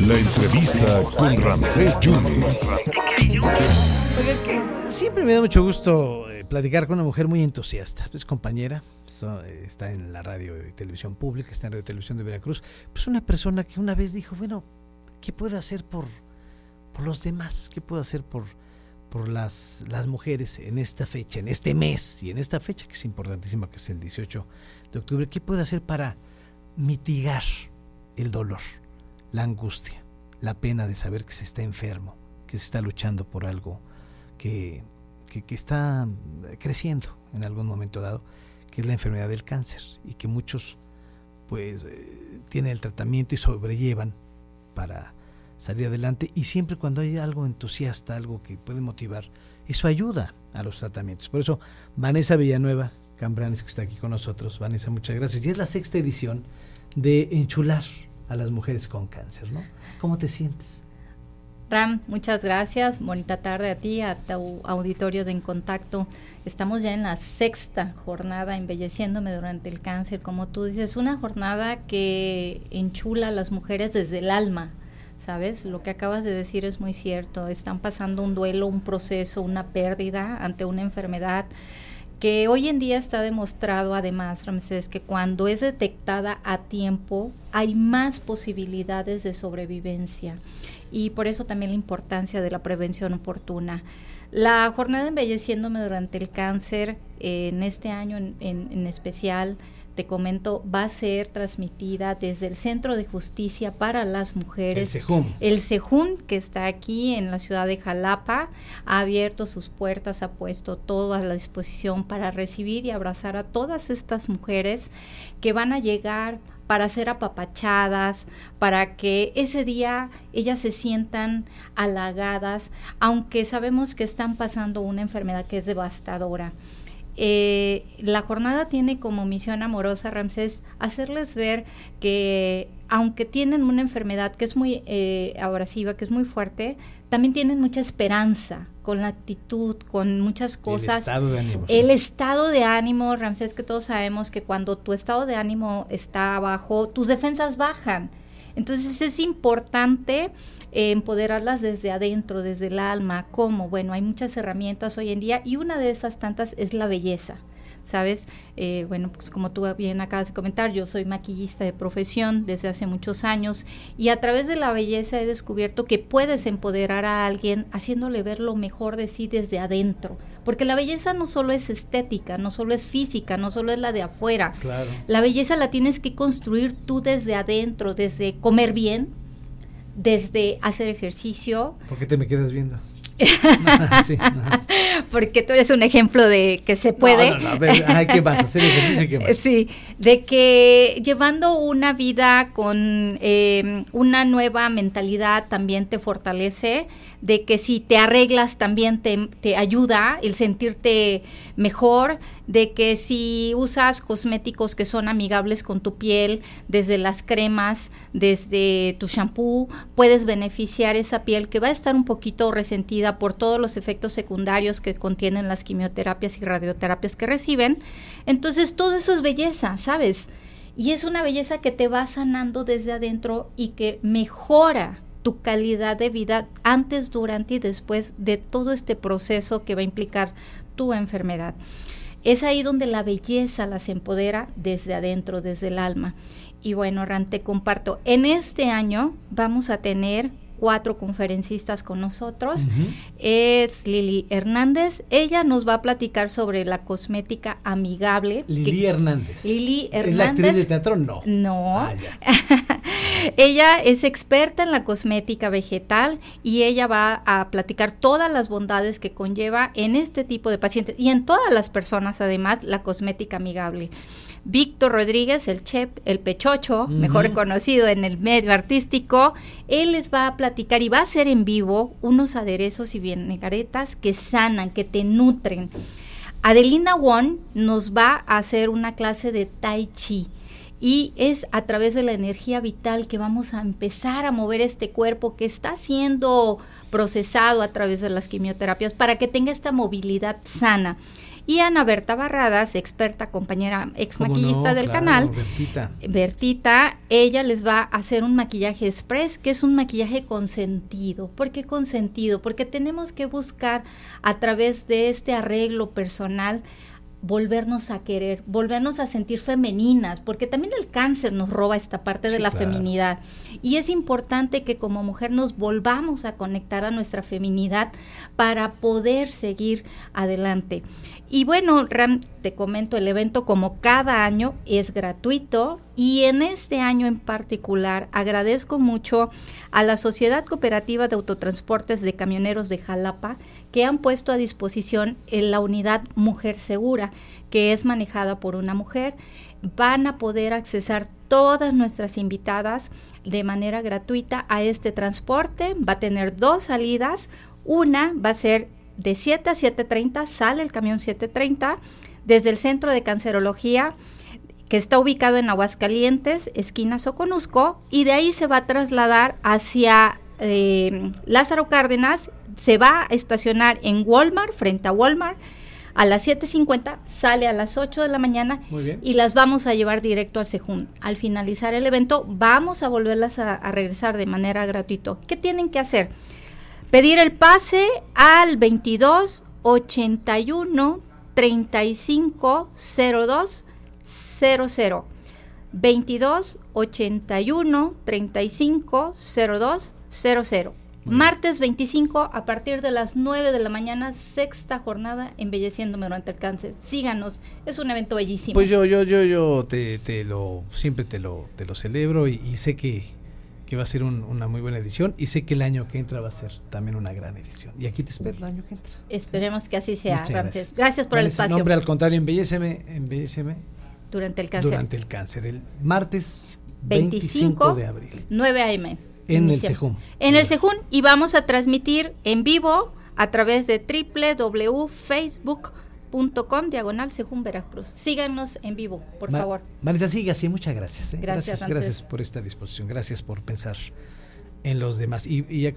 La entrevista con Ramsés Yunes. Siempre me da mucho gusto eh, platicar con una mujer muy entusiasta. Es compañera, eh, está en la radio y televisión pública, está en radio televisión de Veracruz. Pues una persona que una vez dijo, bueno, ¿qué puedo hacer por, por los demás? ¿Qué puedo hacer por, por las, las mujeres en esta fecha, en este mes y en esta fecha que es importantísima, que es el 18 de octubre? ¿Qué puedo hacer para mitigar el dolor, la angustia, la pena de saber que se está enfermo, que se está luchando por algo que, que, está creciendo en algún momento dado, que es la enfermedad del cáncer y que muchos pues eh, tienen el tratamiento y sobrellevan para salir adelante y siempre cuando hay algo entusiasta, algo que puede motivar, eso ayuda a los tratamientos. Por eso Vanessa Villanueva Cambranes que está aquí con nosotros, Vanessa, muchas gracias. Y es la sexta edición de Enchular a las mujeres con cáncer, ¿no? ¿Cómo te sientes? Ram, muchas gracias. Bonita tarde a ti, a tu auditorio de En Contacto. Estamos ya en la sexta jornada embelleciéndome durante el cáncer, como tú dices, una jornada que enchula a las mujeres desde el alma. ¿Sabes? Lo que acabas de decir es muy cierto. Están pasando un duelo, un proceso, una pérdida ante una enfermedad que hoy en día está demostrado además, Ramsés, que cuando es detectada a tiempo hay más posibilidades de sobrevivencia y por eso también la importancia de la prevención oportuna. La jornada embelleciéndome durante el cáncer, en este año en especial, te comento, va a ser transmitida desde el Centro de Justicia para las Mujeres. El CEJUM. El CEJUM, que está aquí en la ciudad de Jalapa, ha abierto sus puertas, ha puesto todo a la disposición para recibir y abrazar a todas estas mujeres que van a llegar para ser apapachadas, para que ese día ellas se sientan halagadas, aunque sabemos que están pasando una enfermedad que es devastadora. Eh, la jornada tiene como misión amorosa, Ramsés, hacerles ver que aunque tienen una enfermedad que es muy eh, abrasiva, que es muy fuerte, también tienen mucha esperanza con la actitud, con muchas cosas. El estado de ánimo. El estado de ánimo, Ramsés, que todos sabemos que cuando tu estado de ánimo está bajo, tus defensas bajan. Entonces es importante empoderarlas desde adentro, desde el alma. ¿Cómo? Bueno, hay muchas herramientas hoy en día y una de esas tantas es la belleza. ¿Sabes? Eh, bueno, pues como tú bien acabas de comentar, yo soy maquillista de profesión desde hace muchos años y a través de la belleza he descubierto que puedes empoderar a alguien haciéndole ver lo mejor de sí desde adentro. Porque la belleza no solo es estética, no solo es física, no solo es la de afuera. Claro. La belleza la tienes que construir tú desde adentro, desde comer bien, desde hacer ejercicio. ¿Por qué te me quedas viendo? Porque tú eres un ejemplo de que se puede. Sí, de que llevando una vida con eh, una nueva mentalidad también te fortalece, de que si te arreglas también te, te ayuda el sentirte mejor, de que si usas cosméticos que son amigables con tu piel, desde las cremas, desde tu shampoo, puedes beneficiar esa piel que va a estar un poquito resentida por todos los efectos secundarios que contienen las quimioterapias y radioterapias que reciben. Entonces todo eso es belleza, ¿sabes? Y es una belleza que te va sanando desde adentro y que mejora tu calidad de vida antes, durante y después de todo este proceso que va a implicar tu enfermedad. Es ahí donde la belleza las empodera desde adentro, desde el alma. Y bueno, Ran, te comparto, en este año vamos a tener cuatro conferencistas con nosotros. Es Lili Hernández. Ella nos va a platicar sobre la cosmética amigable. Lili Hernández. Lili Hernández. ¿Es la actriz de teatro? No. No. Ah, ella es experta en la cosmética vegetal y ella va a platicar todas las bondades que conlleva en este tipo de pacientes y en todas las personas además la cosmética amigable. Víctor Rodríguez, el chef, el pechocho, mejor conocido en el medio artístico, él les va a platicar y va a hacer en vivo unos aderezos y vinegaretas que sanan, que te nutren. Adelina Won nos va a hacer una clase de Tai Chi y es a través de la energía vital que vamos a empezar a mover este cuerpo que está siendo procesado a través de las quimioterapias para que tenga esta movilidad sana. Y Ana Berta Barradas, experta compañera ex maquillista del canal, Bertita. Bertita, ella les va a hacer un maquillaje express, que es un maquillaje consentido. ¿Por qué consentido? Porque tenemos que buscar a través de este arreglo personal volvernos a querer, volvernos a sentir femeninas, porque también el cáncer nos roba esta parte de la feminidad. Y es importante que como mujer nos volvamos a conectar a nuestra feminidad para poder seguir adelante. Y bueno, Ram, te comento, el evento como cada año es gratuito y en este año en particular agradezco mucho a la Sociedad Cooperativa de Autotransportes de Camioneros de Jalapa, que han puesto a disposición en la unidad Mujer Segura, que es manejada por una mujer. Van a poder accesar todas nuestras invitadas de manera gratuita a este transporte. Va a tener dos salidas. Una va a ser de 7 a 7.30, sale el camión 7.30 desde el Centro de Cancerología que está ubicado en Aguascalientes, esquina Soconusco, y de ahí se va a trasladar hacia eh, Lázaro Cárdenas se va a estacionar en Walmart, frente a Walmart, a las 7.50, sale a las 8 de la mañana y las vamos a llevar directo al Sejún. Al finalizar el evento, vamos a volverlas a, regresar de manera gratuita. ¿Qué tienen que hacer? Pedir el pase al 22 81 35 02 00. 22 81 35 02 00. Martes 25 a partir de las 9 de la mañana, sexta jornada Embelleciéndome durante el cáncer. Síganos, es un evento bellísimo. Pues yo yo yo yo te, te lo siempre te lo te lo celebro y, sé que, que, va a ser una muy buena edición y sé que el año que entra va a ser también una gran edición. Y aquí te espero el año que entra. Esperemos que así sea, Ramses. Gracias. por el espacio. Nombre al contrario, embelleceme, embelleceme durante el cáncer. Durante el cáncer, el martes 25, de abril. 9 a.m. En el Sejún. En el Sejún y vamos a transmitir en vivo a través de www.facebook.com diagonal Sejún Veracruz. Síganos en vivo, por favor. Marisa, sigue así, muchas gracias. ¿eh? Gracias, gracias, por esta disposición, gracias por pensar en los demás. Y, y